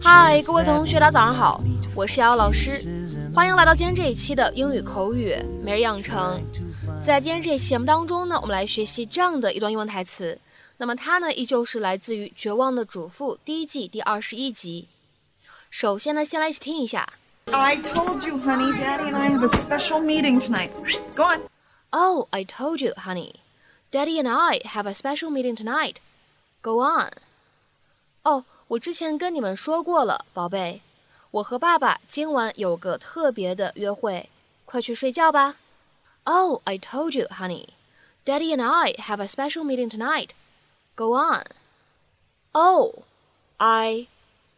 嗨，各位同学，大家早上好，我是瑶瑶老师，欢迎来到今天这一期的英语口语每日养成。在今天这期节目当中呢，我们来学习这样的一段英文台词。那么它呢，依旧是来自于《绝望的主妇》第一季第二十一集。首先呢，先来一起听一下。I told you, honey, Daddy and I have a special meeting tonight. Go on. Oh, I told you, honey. Daddy and I have a special meeting tonight. Go on. 哦，我之前跟你们说过了，宝贝，我和爸爸今晚有个特别的约会，快去睡觉吧。Oh, I told you, honey. Daddy and I have a special meeting tonight. Go on. Oh, I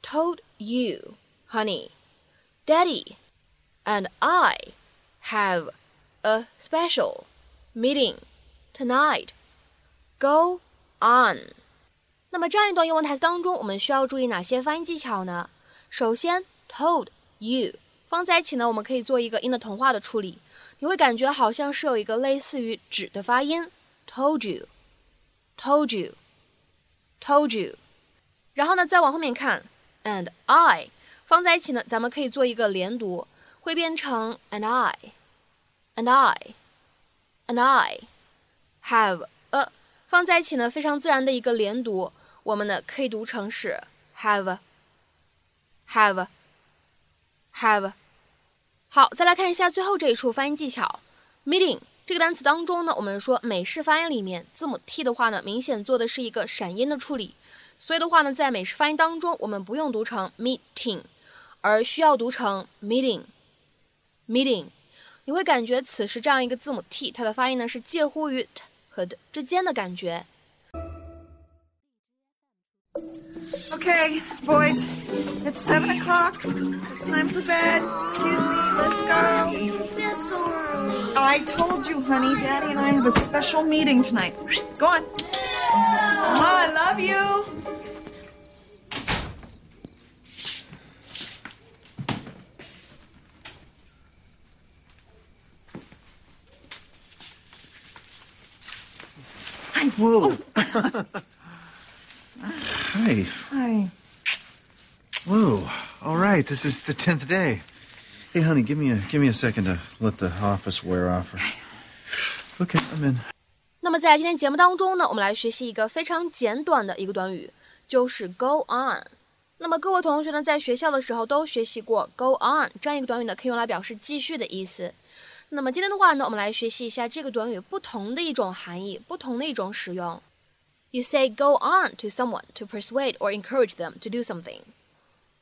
told you, honey. Daddy and I have a special meeting tonight. Go on. 那么这样一段英文台词当中，我们需要注意哪些发音技巧呢？首先，told you 放在一起呢，我们可以做一个音的同化的处理，你会感觉好像是有一个类似于指的发音，told you，told you，told you。然后呢，再往后面看，and I 放在一起呢，咱们可以做一个连读，会变成 and I，and I，and I have a 放在一起呢，非常自然的一个连读，我们呢可以读成是 have，have，have。好，再来看一下最后这一处发音技巧，meeting 这个单词当中呢，我们说美式发音里面字母 t 的话呢，明显做的是一个闪音的处理，所以的话呢，在美式发音当中，我们不用读成 meeting。而需要读成 meeting，meeting，你会感觉此时这样一个字母 t，它的发音呢是介乎于 t 和 d 之间的感觉。Okay, boys, it's seven o'clock. It's time for bed. Excuse me, let's go. That's so early. I told you, honey, Daddy and I have a special meeting tonight. Go on. Mama, I love you. Whoa. Hi. Hi. Whoa. All right. This is the tenth day. Hey, honey, give me a give me a second to let the office wear off. Okay, I'm in. 那么在今天节目当中呢，我们来学习一个非常简短的一个短语，就是 go on。那么各位同学呢，在学校的时候都学习过 go on 这样一个短语呢，可以用来表示继续的意思。那么今天的话呢，我们来学习一下这个短语不同的一种含义，不同的一种使用。You say go on to someone to persuade or encourage them to do something。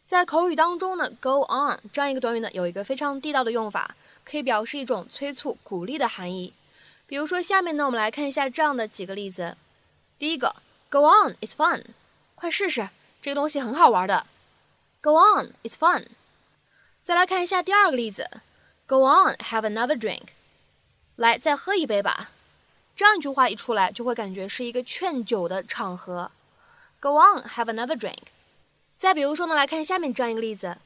在口语当中呢，go on 这样一个短语呢，有一个非常地道的用法，可以表示一种催促、鼓励的含义。比如说下面呢，我们来看一下这样的几个例子。第一个，Go on，it's fun，快试试，这个东西很好玩的。Go on，it's fun。再来看一下第二个例子。Go on, have another drink。来，再喝一杯吧。 这样一句话一出来，就会感觉是一个劝酒的场合。Go on, have another drink。再比如说呢，来看下面这样一个例子。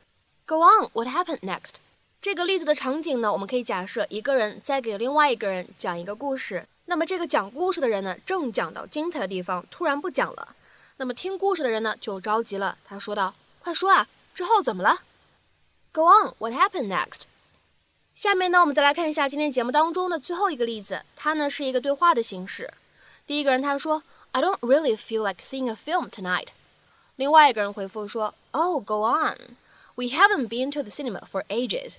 Go on, what happened next？这个例子的场景呢，我们可以假设一个人在给另外一个人讲一个故事。那么这个讲故事的人呢，正讲到精彩的地方，突然不讲了。那么听故事的人呢，就着急了。他说道：“快说啊，之后怎么了？”Go on, what happened next？下面呢，我们再来看一下今天节目当中的最后一个例子，它呢是一个对话的形式。第一个人他说：“I don't really feel like seeing a film tonight。”另外一个人回复说：“Oh, go on. We haven't been to the cinema for ages。”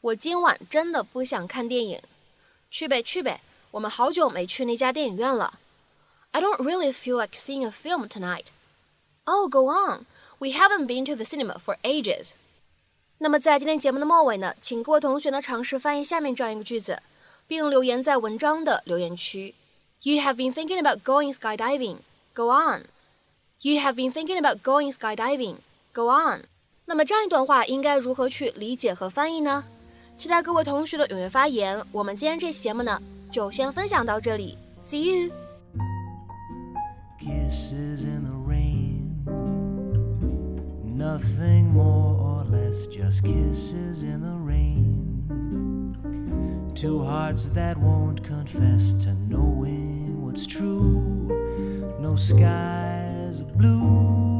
我今晚真的不想看电影。去呗去呗，我们好久没去那家电影院了。I don't really feel like seeing a film tonight. Oh, go on. We haven't been to the cinema for ages. 那么在今天节目的末尾呢，请各位同学呢尝试翻译下面这样一个句子，并留言在文章的留言区。You have been thinking about going skydiving. Go on. You have been thinking about going skydiving. Go on. 那么这样一段话应该如何去理解和翻译呢？期待各位同学的踊跃发言。我们今天这期节目呢，就先分享到这里。See you. Nothing more or less, just kisses in the rain. Two hearts that won't confess to knowing what's true. No sky blue.